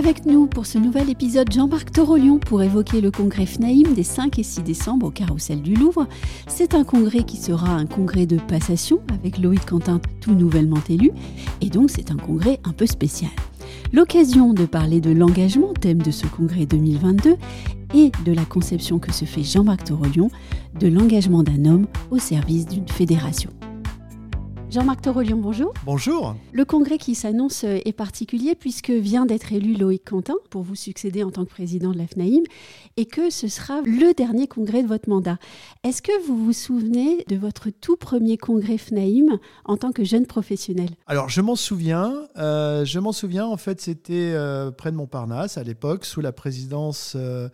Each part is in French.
Avec nous pour ce nouvel épisode Jean-Marc Torolion pour évoquer le congrès FNAIM des 5 et 6 décembre au Carrousel du Louvre. C'est un congrès qui sera un congrès de passation avec Loïc Quentin tout nouvellement élu et donc c'est un congrès un peu spécial. L'occasion de parler de l'engagement, thème de ce congrès 2022, et de la conception que se fait Jean-Marc Torolion de l'engagement d'un homme au service d'une fédération. Jean-Marc Torolion, bonjour. Bonjour. Le congrès qui s'annonce est particulier puisque vient d'être élu Loïc Quentin pour vous succéder en tant que président de la FNAIM et que ce sera le dernier congrès de votre mandat. Est-ce que vous vous souvenez de votre tout premier congrès FNAIM en tant que jeune professionnel? Alors je m'en souviens. Euh, je m'en souviens. En fait, c'était euh, près de Montparnasse à l'époque sous la présidence. Euh,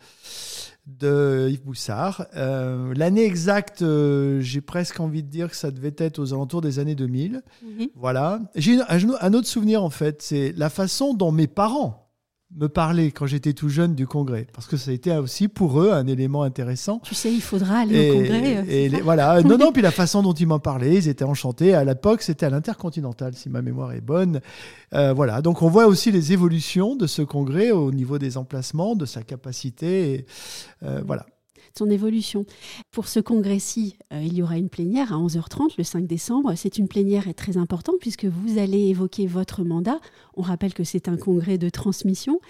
de Yves Boussard. Euh, l'année exacte, euh, j'ai presque envie de dire que ça devait être aux alentours des années 2000. Mhm. Voilà. J'ai un, autre souvenir en fait, c'est la façon dont mes parents me parler quand j'étais tout jeune du congrès, parce que ça a été aussi pour eux un élément intéressant. Tu sais, il faudra aller au congrès. Euh, voilà, non, non, puis la façon dont ils m'en parlaient, ils étaient enchantés. À l'époque, c'était à l'Intercontinental, si ma mémoire est bonne. Euh, voilà, donc on voit aussi les évolutions de ce congrès au niveau des emplacements, de sa capacité. Et, euh, voilà son évolution. Pour ce congrès-ci, euh, il y aura une plénière à 11h30 le 5 décembre. C'est une plénière très importante puisque vous allez évoquer votre mandat. On rappelle que c'est un congrès de transmission.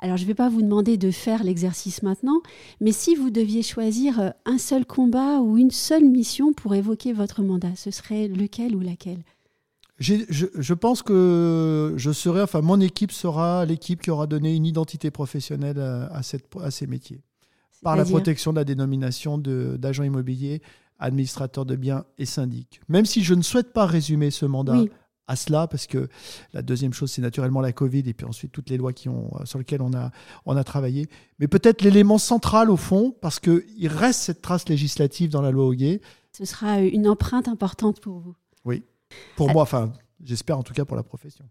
Alors, je ne vais pas vous demander de faire l'exercice maintenant, mais si vous deviez choisir euh, un seul combat ou une seule mission pour évoquer votre mandat, ce serait lequel ou laquelle? Je, pense que je serai, enfin, mon équipe sera l'équipe qui aura donné une identité professionnelle à ces métiers par la protection de la dénomination d'agent immobilier, administrateur de biens et syndic. Même si je ne souhaite pas résumer ce mandat à cela, parce que la deuxième chose, c'est naturellement la Covid et puis ensuite toutes les lois qui ont, sur lesquelles on a, on a travaillé. Mais peut-être l'élément central au fond, parce qu'il reste cette trace législative dans la loi Hoguet. Ce sera une empreinte importante pour vous. Oui, pour moi, enfin, j'espère en tout cas pour la profession.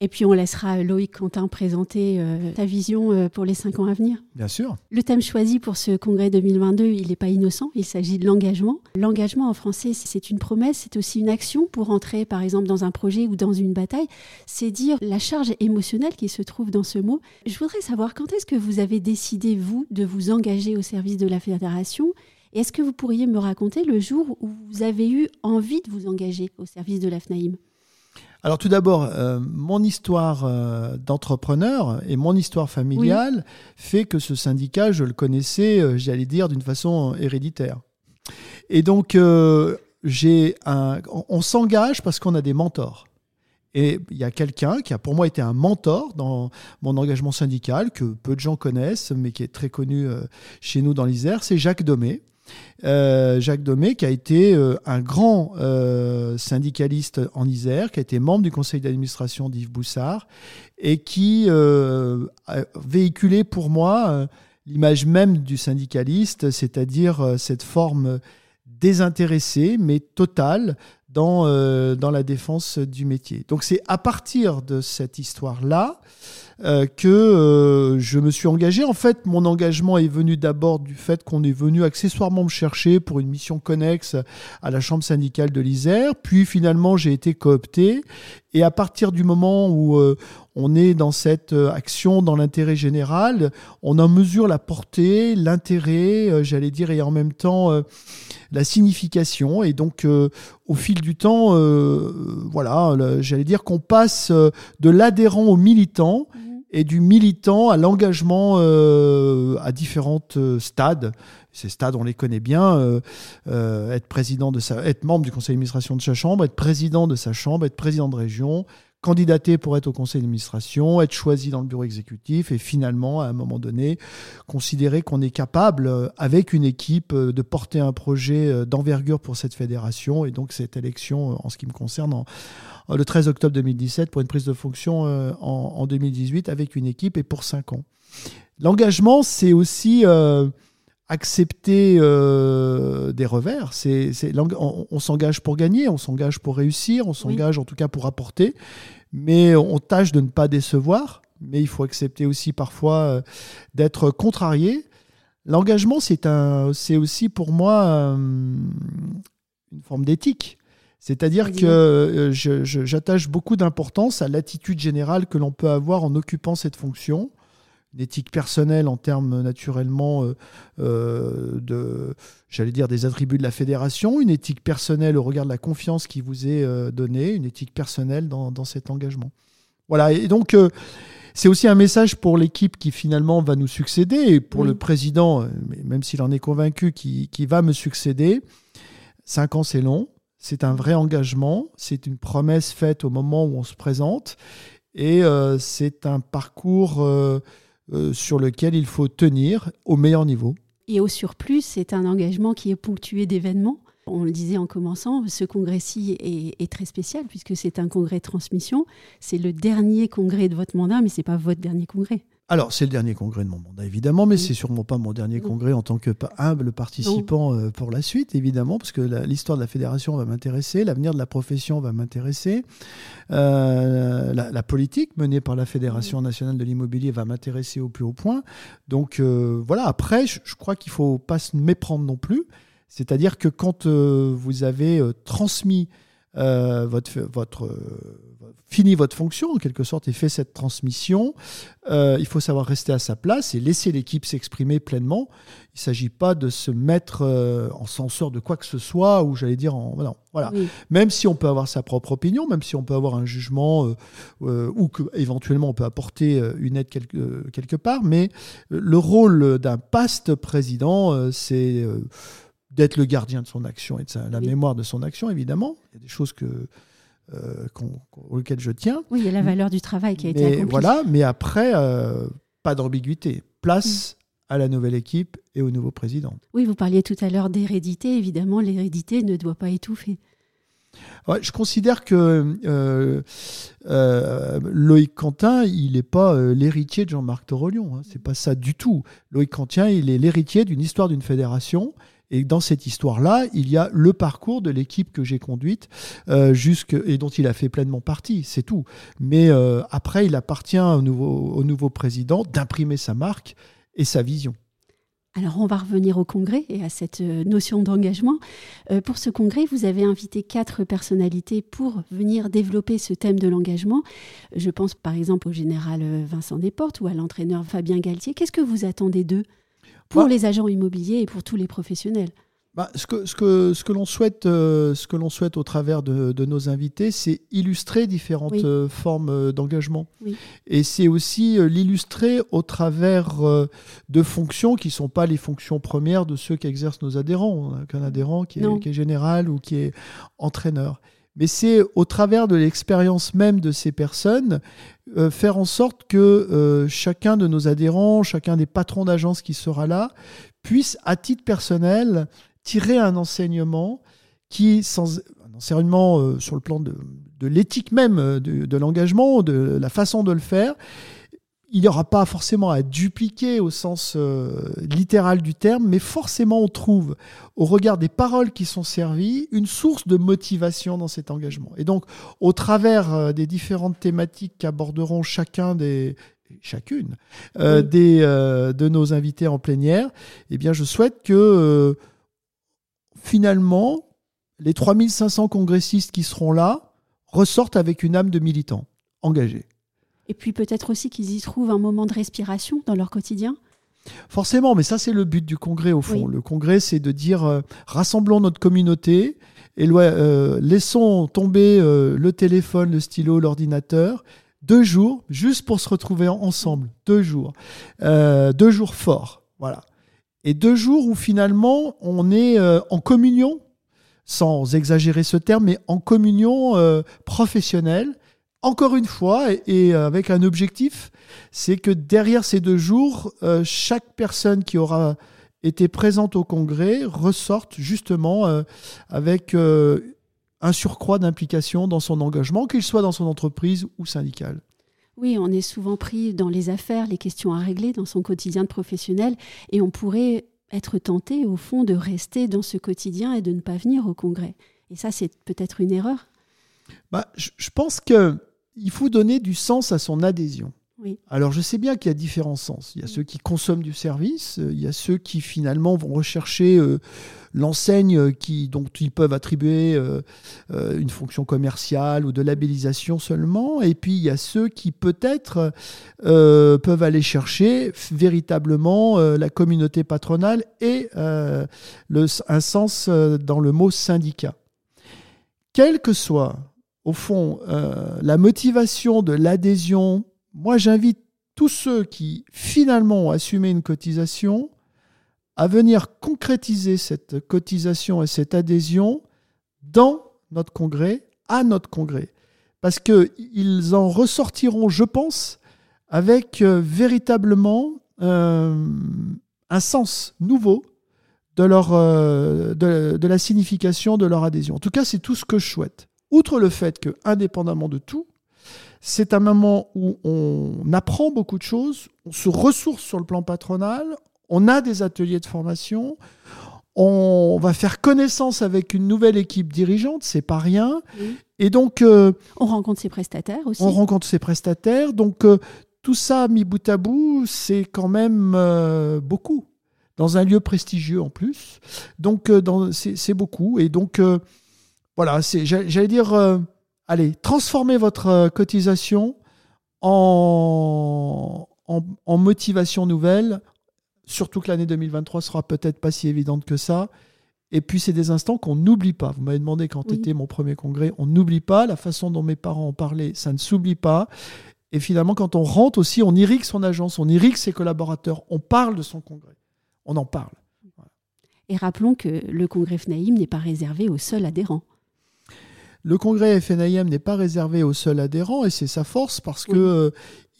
Et puis on laissera Loïc Quentin présenter euh, sa vision euh, pour les cinq ans à venir. Bien sûr. Le thème choisi pour ce congrès 2022, il n'est pas innocent, il s'agit de l'engagement. L'engagement en français, c'est une promesse, c'est aussi une action pour entrer par exemple dans un projet ou dans une bataille. C'est dire la charge émotionnelle qui se trouve dans ce mot. Je voudrais savoir quand est-ce que vous avez décidé, vous, de vous engager au service de la fédération? Est-ce que vous pourriez me raconter le jour où vous avez eu envie de vous engager au service de la FNAIM alors tout d'abord, euh, mon histoire euh, d'entrepreneur et mon histoire familiale fait que ce syndicat, je le connaissais, euh, j'allais dire, d'une façon héréditaire. Et donc, j'ai un, on s'engage parce qu'on a des mentors. Et il y a quelqu'un qui a pour moi été un mentor dans mon engagement syndical, que peu de gens connaissent, mais qui est très connu chez nous dans l'Isère, c'est Jacques Domé. Euh, Jacques Domé, qui a été euh, un grand euh, syndicaliste en Isère, qui a été membre du conseil d'administration d'Yves Boussard, et qui a véhiculé pour moi l'image même du syndicaliste, c'est-à-dire cette forme désintéressée, mais totale, dans, dans la défense du métier. Donc c'est à partir de cette histoire-là euh, que euh, je me suis engagé. En fait, mon engagement est venu d'abord du fait qu'on est venu accessoirement me chercher pour une mission connexe à la Chambre syndicale de l'Isère. Puis finalement, j'ai été coopté. Et à partir du moment où euh, on est dans cette action dans l'intérêt général, on en mesure la portée, l'intérêt, j'allais dire, et en même temps la signification. Et donc, au fil du temps, voilà, j'allais dire qu'on passe de l'adhérent au militant et du militant à l'engagement euh, à différents euh, stades. Ces stades, on les connaît bien. Euh, être président de sa, être membre du conseil d'administration de sa chambre, être président de sa chambre, être président de région, candidater pour être au conseil d'administration, être choisi dans le bureau exécutif et finalement, à un moment donné, considérer qu'on est capable, avec une équipe, de porter un projet d'envergure pour cette fédération. Et donc, cette élection, en ce qui me concerne, en, euh, le 13 octobre 2017 pour une prise de fonction euh, en, 2018 avec une équipe et pour 5 ans. L'engagement, c'est aussi euh, accepter des revers. C'est, on, on s'engage pour gagner, on s'engage pour réussir, on s'engage en tout cas pour apporter, mais on tâche de ne pas décevoir. Mais il faut accepter aussi parfois d'être contrarié. L'engagement, c'est, un, c'est aussi pour moi une forme d'éthique. C'est-à-dire que euh, j'attache beaucoup d'importance à l'attitude générale que l'on peut avoir en occupant cette fonction. Une éthique personnelle en termes naturellement euh, euh, de, j'allais dire, des attributs de la fédération, une éthique personnelle au regard de la confiance qui vous est donnée, une éthique personnelle dans, cet engagement. Voilà, et donc c'est aussi un message pour l'équipe qui finalement va nous succéder et pour le président, même s'il en est convaincu, qui, qui va me succéder. Cinq ans, c'est long. C'est un vrai engagement, c'est une promesse faite au moment où on se présente et euh, c'est un parcours euh, euh, sur lequel il faut tenir au meilleur niveau. Et au surplus, c'est un engagement qui est ponctué d'événements. On le disait en commençant, ce congrès-ci est, est, très spécial puisque c'est un congrès de transmission. C'est le dernier congrès de votre mandat, mais ce n'est pas votre dernier congrès. Alors, c'est le dernier congrès de mon mandat, évidemment, mais c'est sûrement pas mon dernier congrès en tant que humble participant euh, pour la suite, évidemment, parce que l'histoire de la fédération va m'intéresser, l'avenir de la profession va m'intéresser, euh, la, politique menée par la Fédération nationale de l'immobilier va m'intéresser au plus haut point. Donc, euh, voilà, après, je, crois qu'il ne faut pas se méprendre non plus. C'est-à-dire que quand vous avez transmis votre, votre fini votre fonction en quelque sorte et fait cette transmission, euh, il faut savoir rester à sa place et laisser l'équipe s'exprimer pleinement. Il ne s'agit pas de se mettre euh, en censeur de quoi que ce soit ou j'allais dire en voilà. Même si on peut avoir sa propre opinion, même si on peut avoir un jugement euh, ou que éventuellement on peut apporter une aide quelque, quelque part, mais le rôle d'un paste président, c'est d'être le gardien de son action et de la mémoire de son action évidemment. Il y a des choses que euh, auquel je tiens. Oui, il y a la valeur du travail qui a été. Voilà, mais après, euh, pas d'ambiguïté. Place mm. à la nouvelle équipe et au nouveau président. Oui, vous parliez tout à l'heure d'hérédité. Évidemment, l'hérédité ne doit pas étouffer. je considère que euh, Loïc Quentin, il n'est pas l'héritier de Jean-Marc Torolion. Hein. C'est pas ça du tout. Loïc Quentin, il est l'héritier d'une histoire d'une fédération et dans cette histoire-là, il y a le parcours de l'équipe que j'ai conduite euh, jusque, et dont il a fait pleinement partie, c'est tout. Mais euh, après, il appartient au nouveau, au nouveau président d'imprimer sa marque et sa vision. Alors on va revenir au congrès et à cette euh, notion d'engagement. pour ce congrès, vous avez invité quatre personnalités pour venir développer ce thème de l'engagement. Je pense par exemple au général Vincent Desportes ou à l'entraîneur Fabien Galtier. Qu'est-ce que vous attendez d'eux? Pour bah. les agents immobiliers et pour tous les professionnels. Bah, ce que, ce que, ce que l'on souhaite, euh, ce que l'on souhaite au travers de, de nos invités, c'est illustrer différentes euh, formes euh, d'engagement. Et c'est aussi l'illustrer au travers de fonctions qui ne sont pas les fonctions premières de ceux qui exercent nos adhérents. On n'a qu'un adhérent qui est, qui est, général ou qui est entraîneur mais c'est au travers de l'expérience même de ces personnes euh, faire en sorte que euh, chacun de nos adhérents, chacun des patrons d'agence qui sera là, puisse à titre personnel tirer un enseignement qui, sans un enseignement euh, sur le plan de, l'éthique même, de l'engagement, de la façon de le faire, il n'y aura pas forcément à dupliquer au sens euh, littéral du terme, mais forcément on trouve, au regard des paroles qui sont servies, une source de motivation dans cet engagement. Et donc, au travers euh, des différentes thématiques qu'aborderont chacun des chacune euh, des, de nos invités en plénière, eh bien, je souhaite que finalement, les 3500 congressistes qui seront là ressortent avec une âme de militant engagé. Et puis peut-être aussi qu'ils y trouvent un moment de respiration dans leur quotidien Forcément, mais ça c'est le but du congrès au fond. Le congrès c'est de dire euh, rassemblons notre communauté et euh, laissons tomber euh, le téléphone, le stylo, l'ordinateur. Deux jours, juste pour se retrouver ensemble. Deux jours. deux jours forts. Voilà. Et deux jours où finalement on est en communion, sans exagérer ce terme, mais en communion professionnelle encore une fois, et, avec un objectif, c'est que derrière ces deux jours, euh, chaque personne qui aura été présente au congrès ressorte justement euh, avec euh, un surcroît d'implication dans son engagement, qu'il soit dans son entreprise ou syndicale. Oui, on est souvent pris dans les affaires, les questions à régler dans son quotidien de professionnel, et on pourrait être tenté, au fond, de rester dans ce quotidien et de ne pas venir au congrès. Et ça, c'est peut-être une erreur? Bah, je, pense qu'il faut donner du sens à son adhésion. Alors je sais bien qu'il y a différents sens. Il y a ceux qui consomment du service, euh, il y a ceux qui finalement vont rechercher euh, l'enseigne qui, dont ils peuvent attribuer euh, une fonction commerciale ou de labellisation seulement, et puis il y a ceux qui peut-être peuvent aller chercher véritablement la communauté patronale et le, un sens dans le mot syndicat. Quelle que soit, au fond, la motivation de l'adhésion moi j'invite tous ceux qui finalement ont assumé une cotisation à venir concrétiser cette cotisation et cette adhésion dans notre congrès, à notre congrès. Parce qu'ils en ressortiront, je pense, avec euh, véritablement euh, un sens nouveau euh, de la signification de leur adhésion. En tout cas, c'est tout ce que je souhaite. Outre le fait que, indépendamment de tout, c'est un moment où on apprend beaucoup de choses, on se ressource sur le plan patronal, on a des ateliers de formation, on va faire connaissance avec une nouvelle équipe dirigeante, c'est pas rien. Et donc. Euh, on rencontre ses prestataires aussi. On rencontre ses prestataires. Donc, euh, tout ça mis bout à bout, c'est quand même euh, beaucoup. Dans un lieu prestigieux en plus. Donc, c'est beaucoup. Et donc, voilà, j'allais dire allez, transformez votre euh, cotisation en, en, motivation nouvelle, surtout que l'année 2023 sera peut-être pas si évidente que ça. Et puis, c'est des instants qu'on n'oublie pas. Vous m'avez demandé quand était mon premier congrès. On n'oublie pas. La façon dont mes parents ont parlé, ça ne s'oublie pas. Et finalement, quand on rentre aussi, on irrigue son agence, on irrigue ses collaborateurs, on parle de son congrès. On en parle. Et rappelons que le congrès FNAIM n'est pas réservé aux seuls adhérents. Le congrès FNIM n'est pas réservé aux seuls adhérents et c'est sa force parce que euh,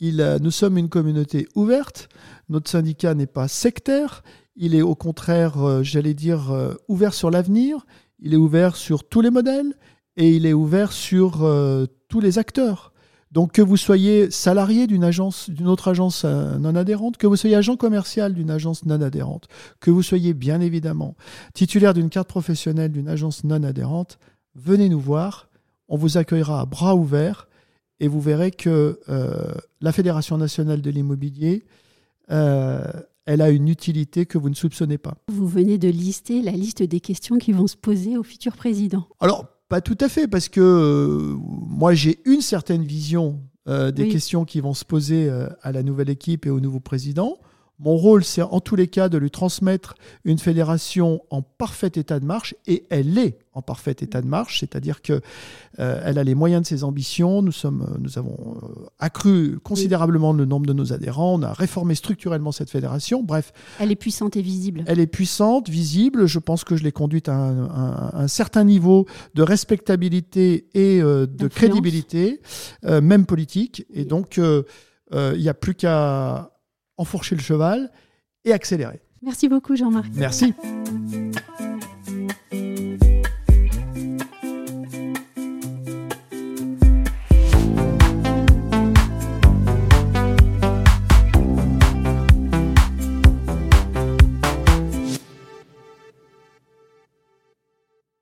il nous sommes une communauté ouverte. Notre syndicat n'est pas sectaire. Il est au contraire, euh, j'allais dire, euh, ouvert sur l'avenir. Il est ouvert sur tous les modèles et il est ouvert sur tous les acteurs. Donc que vous soyez salarié d'une agence, d'une autre agence non adhérente, que vous soyez agent commercial d'une agence non adhérente, que vous soyez bien évidemment titulaire d'une carte professionnelle d'une agence non adhérente, venez nous voir, on vous accueillera à bras ouverts et vous verrez que euh, la Fédération nationale de l'immobilier, euh, elle a une utilité que vous ne soupçonnez pas. Vous venez de lister la liste des questions qui vont se poser au futur président. Alors, pas tout à fait, parce que euh, moi j'ai une certaine vision des questions qui vont se poser à la nouvelle équipe et au nouveau président. Mon rôle, c'est en tous les cas de lui transmettre une fédération en parfait état de marche, et elle est en parfait état de marche, c'est-à-dire que euh, elle a les moyens de ses ambitions. Nous sommes, euh, nous avons euh, accru considérablement le nombre de nos adhérents. On a réformé structurellement cette fédération. Bref, elle est puissante et visible. Elle est puissante, visible. Je pense que je l'ai conduite à un, certain niveau de respectabilité et de crédibilité, même politique. Et donc, il n'y a plus qu'à enfourcher le cheval et accélérer. Merci beaucoup Jean-Marc. Merci.